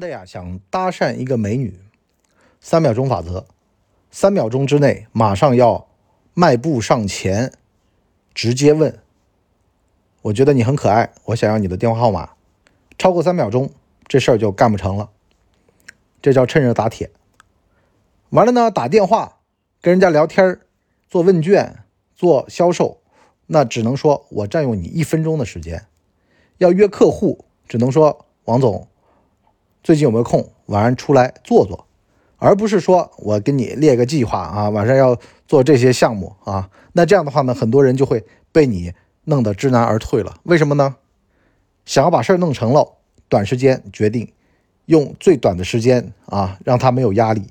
的呀想搭讪一个美女，三秒钟法则，三秒钟之内马上要迈步上前，直接问。我觉得你很可爱，我想要你的电话号码。超过三秒钟，这事儿就干不成了。这叫趁热打铁。完了呢，打电话跟人家聊天做问卷、做销售，那只能说我占用你一分钟的时间。要约客户，只能说王总最近有没有空，晚上出来坐坐，而不是说我给你列个计划啊，晚上要做这些项目啊。那这样的话呢，很多人就会被你。弄得知难而退了，为什么呢？想要把事儿弄成了，短时间决定，用最短的时间啊，让他没有压力。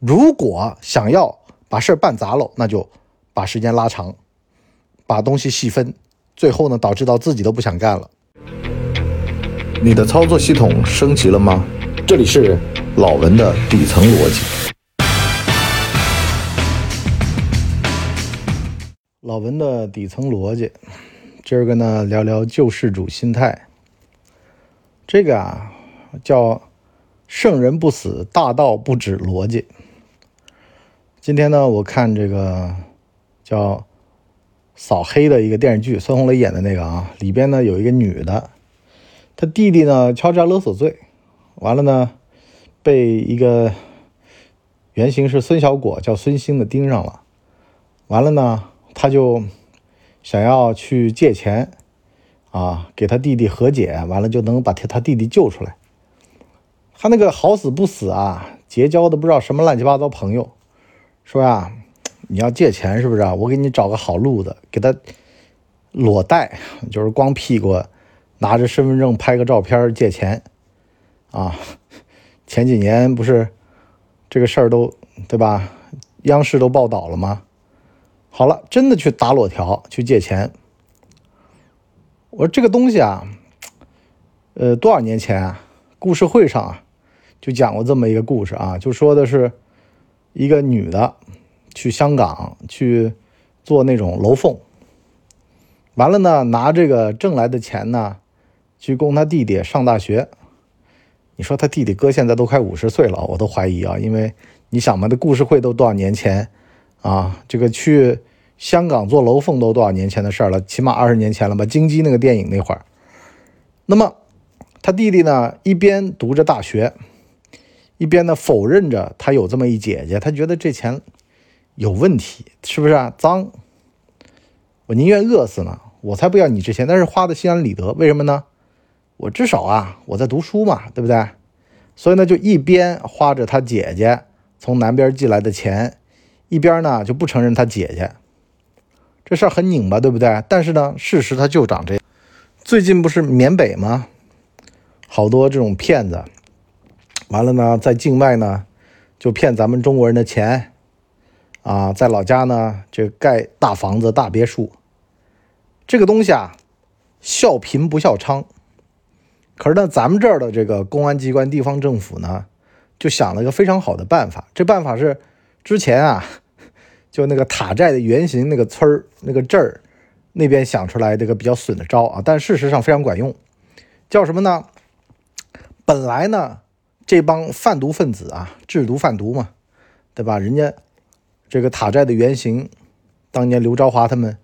如果想要把事儿办砸了，那就把时间拉长，把东西细分，最后呢，导致到自己都不想干了。你的操作系统升级了吗？这里是老文的底层逻辑。老文的底层逻辑。今儿个呢，聊聊救世主心态。这个啊，叫圣人不死，大道不止逻辑。今天呢，我看这个叫扫黑的一个电视剧，孙红雷演的那个啊，里边呢有一个女的，他弟弟呢敲诈勒索罪，完了呢被一个原型是孙小果叫孙兴的盯上了，完了呢他就。想要去借钱，啊，给他弟弟和解，完了就能把他他弟弟救出来。他那个好死不死啊，结交的不知道什么乱七八糟朋友，说呀，你要借钱是不是啊？我给你找个好路子，给他裸贷，就是光屁股，拿着身份证拍个照片借钱，啊，前几年不是这个事儿都对吧？央视都报道了吗？好了，真的去打裸条去借钱。我说这个东西啊，呃，多少年前啊，故事会上啊，就讲过这么一个故事啊，就说的是一个女的去香港去做那种楼凤，完了呢，拿这个挣来的钱呢，去供他弟弟上大学。你说他弟弟哥现在都快五十岁了，我都怀疑啊，因为你想嘛，这故事会都多少年前。啊，这个去香港做楼凤都多少年前的事了，起码二十年前了吧？金鸡那个电影那会儿，那么他弟弟呢，一边读着大学，一边呢否认着他有这么一姐姐，他觉得这钱有问题，是不是啊？脏，我宁愿饿死呢，我才不要你这钱，但是花的心安理得，为什么呢？我至少啊，我在读书嘛，对不对？所以呢，就一边花着他姐姐从南边寄来的钱。一边呢就不承认他姐姐，这事儿很拧巴，对不对？但是呢，事实他就长这样。最近不是缅北吗？好多这种骗子，完了呢，在境外呢就骗咱们中国人的钱，啊，在老家呢就盖大房子、大别墅。这个东西啊，笑贫不笑娼。可是呢，咱们这儿的这个公安机关、地方政府呢，就想了一个非常好的办法。这办法是之前啊。就那个塔寨的原型，那个村儿、那个镇儿那边想出来这个比较损的招啊，但事实上非常管用。叫什么呢？本来呢，这帮贩毒分子啊，制毒贩毒嘛，对吧？人家这个塔寨的原型，当年刘朝华他们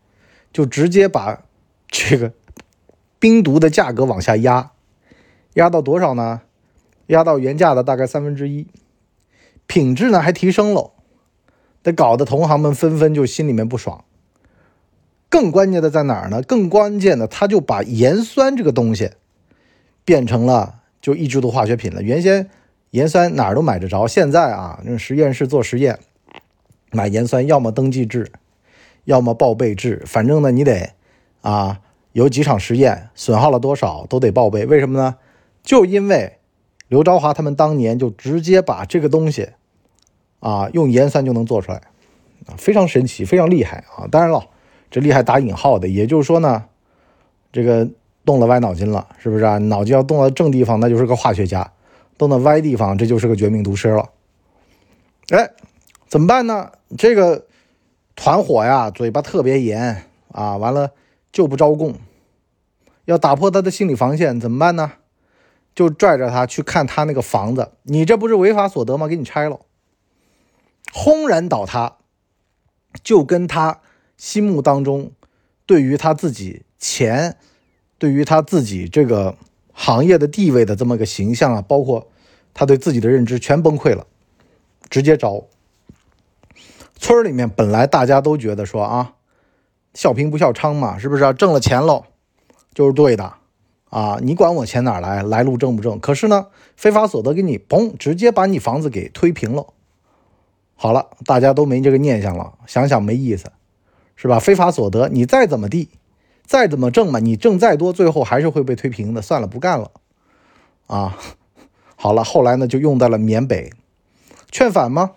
就直接把这个冰毒的价格往下压，压到多少呢？压到原价的大概三分之一，品质呢还提升了。得搞得同行们纷纷就心里面不爽。更关键的在哪儿呢？更关键的，他就把盐酸这个东西变成了就一制毒化学品了。原先盐酸哪儿都买得着，现在啊，那实验室做实验买盐酸，要么登记制，要么报备制，反正呢你得啊有几场实验损耗了多少都得报备。为什么呢？就因为刘朝华他们当年就直接把这个东西。啊，用盐酸就能做出来，啊，非常神奇，非常厉害啊！当然了，这厉害打引号的，也就是说呢，这个动了歪脑筋了，是不是啊？脑筋要动到正地方，那就是个化学家；动到歪地方，这就是个绝命毒师了。哎，怎么办呢？这个团伙呀，嘴巴特别严啊，完了就不招供，要打破他的心理防线，怎么办呢？就拽着他去看他那个房子，你这不是违法所得吗？给你拆了，轰然倒塌，就跟他心目当中对于他自己钱，对于他自己这个行业的地位的这么个形象啊，包括他对自己的认知全崩溃了，直接着。村里面本来大家都觉得说啊，笑贫不笑娼嘛，是不是？啊挣了钱喽，就是对的。啊，你管我钱哪来？来路正不正？可是呢，非法所得给你，嘣，直接把你房子给推平了。好了，大家都没这个念想了，想想没意思，是吧？非法所得，你再怎么地，再怎么挣嘛，你挣再多，最后还是会被推平的。算了，不干了。啊，好了，后来呢，就用在了缅北，劝返吗？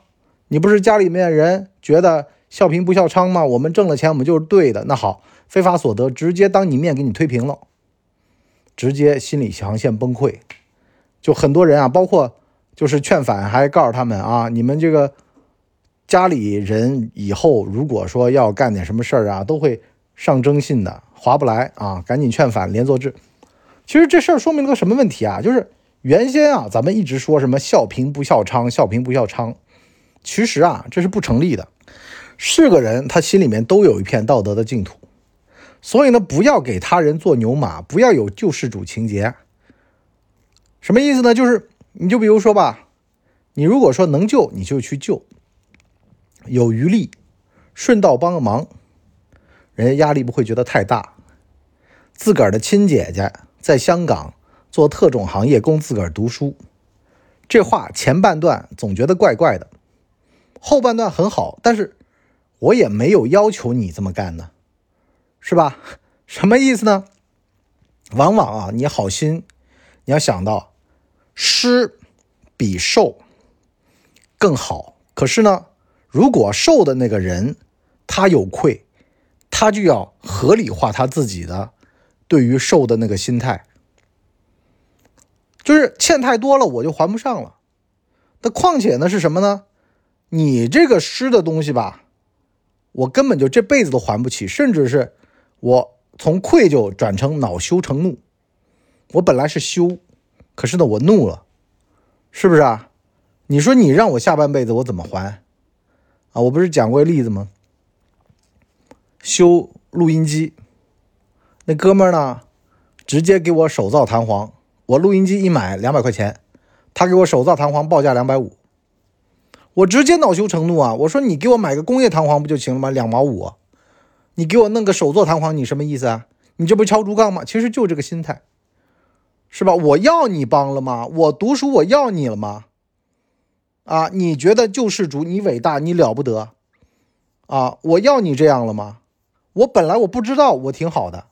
你不是家里面人觉得笑贫不笑娼吗？我们挣了钱，我们就是对的。那好，非法所得直接当你面给你推平了。直接心理防线崩溃，就很多人啊，包括就是劝返，还告诉他们啊，你们这个家里人以后如果说要干点什么事儿啊，都会上征信的，划不来啊，赶紧劝返，连坐制。其实这事儿说明了个什么问题啊？就是原先啊，咱们一直说什么笑贫不笑娼，笑贫不笑娼，其实啊，这是不成立的。是个人，他心里面都有一片道德的净土。所以呢，不要给他人做牛马，不要有救世主情节。什么意思呢？就是你就比如说吧，你如果说能救，你就去救，有余力，顺道帮个忙，人家压力不会觉得太大。自个儿的亲姐姐在香港做特种行业，供自个儿读书，这话前半段总觉得怪怪的，后半段很好，但是我也没有要求你这么干呢。是吧？什么意思呢？往往啊，你好心，你要想到施比受更好。可是呢，如果受的那个人他有愧，他就要合理化他自己的对于受的那个心态，就是欠太多了，我就还不上了。那况且呢，是什么呢？你这个施的东西吧，我根本就这辈子都还不起，甚至是。我从愧疚转成恼羞成怒，我本来是羞，可是呢，我怒了，是不是啊？你说你让我下半辈子我怎么还？啊，我不是讲过例子吗？修录音机，那哥们儿呢，直接给我手造弹簧，我录音机一买两百块钱，他给我手造弹簧报价两百五，我直接恼羞成怒啊！我说你给我买个工业弹簧不就行了吗？两毛五。你给我弄个手做弹簧，你什么意思啊？你这不敲竹杠吗？其实就这个心态，是吧？我要你帮了吗？我读书我要你了吗？啊，你觉得救世主你伟大你了不得啊？我要你这样了吗？我本来我不知道我挺好的，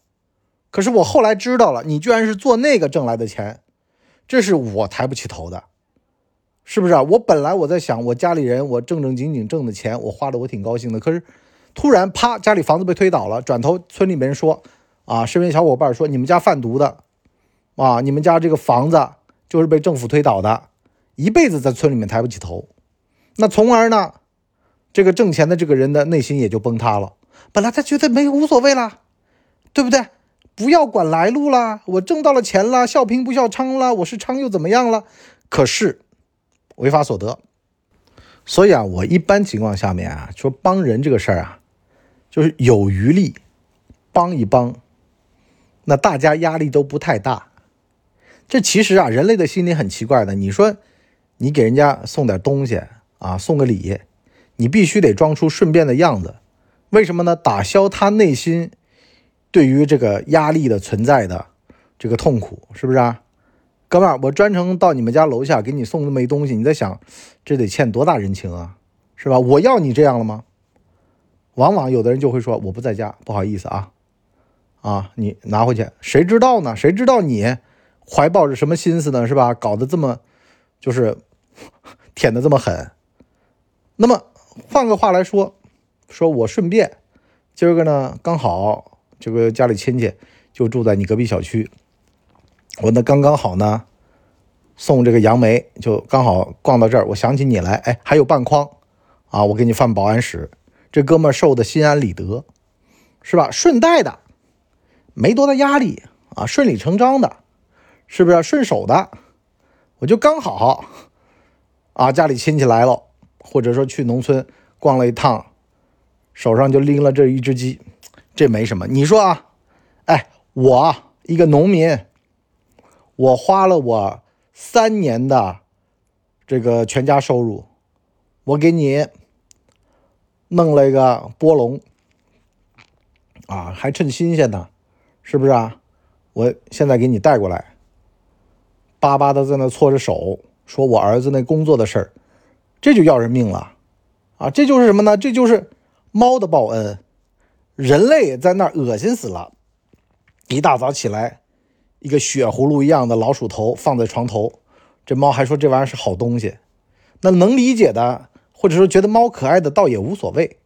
可是我后来知道了，你居然是做那个挣来的钱，这是我抬不起头的，是不是啊？我本来我在想，我家里人我正正经经挣的钱，我花的我挺高兴的，可是。突然，啪，家里房子被推倒了。转头，村里面人说：“啊，身边小伙伴说，你们家贩毒的，啊，你们家这个房子就是被政府推倒的，一辈子在村里面抬不起头。那从而呢，这个挣钱的这个人的内心也就崩塌了。本来他觉得没无所谓啦，对不对？不要管来路啦，我挣到了钱了，笑贫不笑娼了，我是娼又怎么样了？可是违法所得。所以啊，我一般情况下面啊，说帮人这个事儿啊。”就是有余力帮一帮，那大家压力都不太大。这其实啊，人类的心理很奇怪的。你说你给人家送点东西啊，送个礼，你必须得装出顺便的样子。为什么呢？打消他内心对于这个压力的存在的这个痛苦，是不是啊？哥们儿，我专程到你们家楼下给你送那么一东西，你在想这得欠多大人情啊，是吧？我要你这样了吗？往往有的人就会说我不在家，不好意思啊，啊，你拿回去，谁知道呢？谁知道你怀抱着什么心思呢？是吧？搞得这么，就是舔的这么狠。那么换个话来说，说我顺便今儿个呢，刚好这个家里亲戚就住在你隔壁小区，我那刚刚好呢，送这个杨梅就刚好逛到这儿，我想起你来，哎，还有半筐啊，我给你放保安室。这哥们儿受的心安理得，是吧？顺带的，没多大压力啊，顺理成章的，是不是顺手的？我就刚好啊，家里亲戚来了，或者说去农村逛了一趟，手上就拎了这一只鸡，这没什么。你说啊，哎，我一个农民，我花了我三年的这个全家收入，我给你弄了一个波龙，啊，还趁新鲜呢，是不是啊？我现在给你带过来。巴巴的在那搓着手，说我儿子那工作的事儿，这就要人命了，啊，这就是什么呢？这就是猫的报恩，人类在那恶心死了。一大早起来，一个血葫芦一样的老鼠头放在床头，这猫还说这玩意儿是好东西。那能理解的，或者说觉得猫可爱的，倒也无所谓，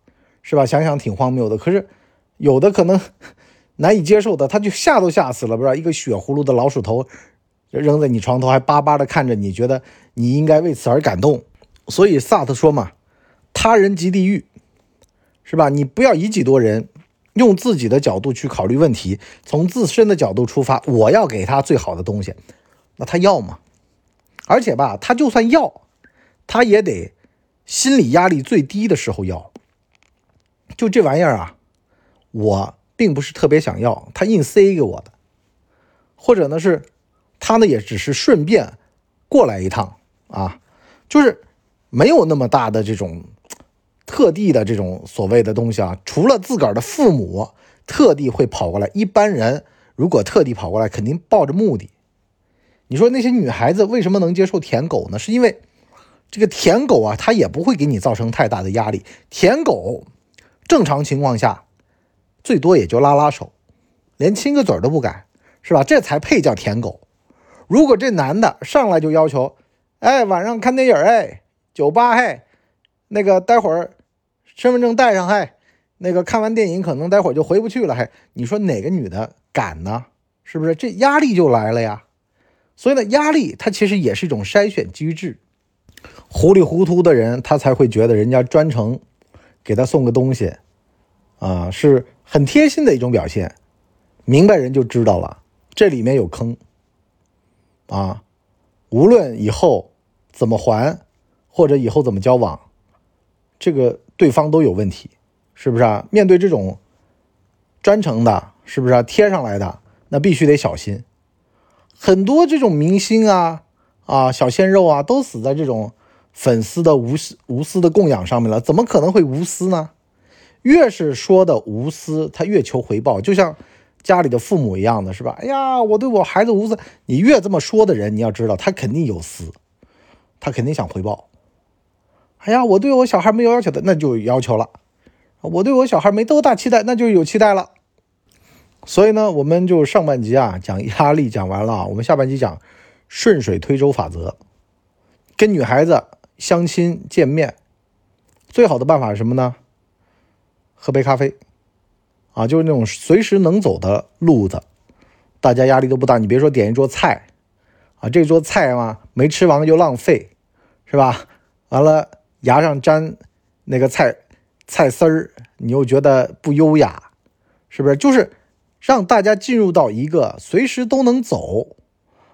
是吧？想想挺荒谬的。可是有的可能 难以接受的，他就吓都吓死了，不知道一个血葫芦的老鼠头。扔在你床头，还巴巴的看着你，觉得你应该为此而感动。所以萨特说嘛：“他人即地狱，是吧？你不要以己度人，用自己的角度去考虑问题，从自身的角度出发。我要给他最好的东西，那他要吗？而且吧，他就算要，他也得心理压力最低的时候要。就这玩意儿啊，我并不是特别想要，他硬塞给我的，或者呢是。”他呢也只是顺便过来一趟啊，就是没有那么大的这种特地的这种所谓的东西啊。除了自个儿的父母特地会跑过来，一般人如果特地跑过来，肯定抱着目的。你说那些女孩子为什么能接受舔狗呢？是因为这个舔狗啊，它也不会给你造成太大的压力。舔狗正常情况下最多也就拉拉手，连亲个嘴都不敢，是吧？这才配叫舔狗。如果这男的上来就要求，哎，晚上看电影，哎，酒吧，哎，那个待会儿身份证带上，哎，那个看完电影可能待会儿就回不去了，还你说哪个女的敢呢？是不是？这压力就来了呀。所以呢，压力它其实也是一种筛选机制。糊里糊涂的人，他才会觉得人家专程给他送个东西，啊，是很贴心的一种表现。明白人就知道了，这里面有坑。啊，无论以后怎么还，或者以后怎么交往，这个对方都有问题，是不是啊？面对这种专程的，是不是啊？贴上来的，那必须得小心。很多这种明星啊啊，小鲜肉啊，都死在这种粉丝的无私无私的供养上面了。怎么可能会无私呢？越是说的无私，他越求回报，就像。家里的父母一样的是吧？哎呀，我对我孩子无私。你越这么说的人，你要知道他肯定有私，他肯定想回报。哎呀，我对我小孩没有要求的，那就有要求了。我对我小孩没多大期待，那就有期待了。所以呢，我们就上半集啊讲压力讲完了，我们下半集讲顺水推舟法则。跟女孩子相亲见面，最好的办法是什么呢？喝杯咖啡。啊，就是那种随时能走的路子，大家压力都不大。你别说点一桌菜，啊，这桌菜嘛没吃完就浪费，是吧？完了牙上粘那个菜菜丝儿，你又觉得不优雅，是不是？就是让大家进入到一个随时都能走，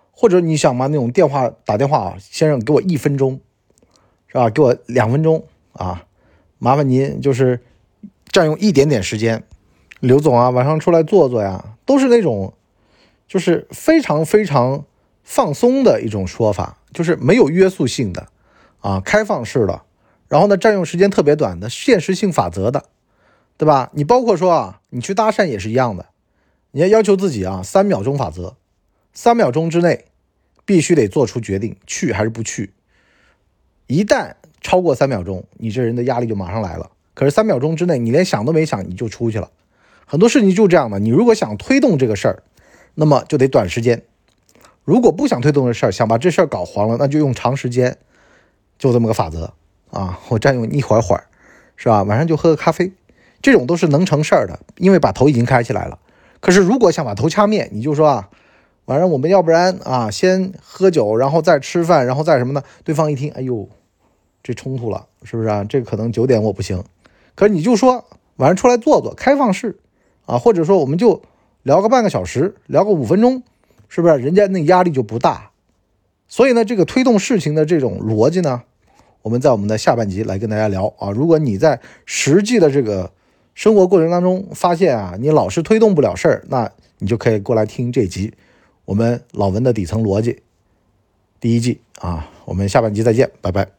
或者你想嘛，那种电话打电话啊，先生给我一分钟，是吧？给我两分钟啊，麻烦您就是占用一点点时间。刘总啊，晚上出来坐坐呀，都是那种，就是非常非常放松的一种说法，就是没有约束性的，啊，开放式的，然后呢，占用时间特别短的，现实性法则的，对吧？你包括说啊，你去搭讪也是一样的，你要要求自己啊，三秒钟法则，三秒钟之内必须得做出决定，去还是不去。一旦超过三秒钟，你这人的压力就马上来了。可是三秒钟之内，你连想都没想，你就出去了。很多事情就这样的，你如果想推动这个事儿，那么就得短时间；如果不想推动这事儿，想把这事儿搞黄了，那就用长时间。就这么个法则啊！我占用一会儿会儿，是吧？晚上就喝个咖啡，这种都是能成事儿的，因为把头已经开起来了。可是如果想把头掐灭，你就说啊，晚上我们要不然啊，先喝酒，然后再吃饭，然后再什么呢？对方一听，哎呦，这冲突了，是不是啊？这可能九点我不行。可是你就说晚上出来坐坐，开放式。啊，或者说我们就聊个半个小时，聊个五分钟，是不是？人家那压力就不大。所以呢，这个推动事情的这种逻辑呢，我们在我们的下半集来跟大家聊啊。如果你在实际的这个生活过程当中发现啊，你老是推动不了事儿，那你就可以过来听这集我们老文的底层逻辑第一季啊。我们下半集再见，拜拜。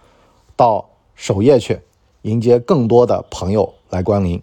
到首页去迎接更多的朋友来光临。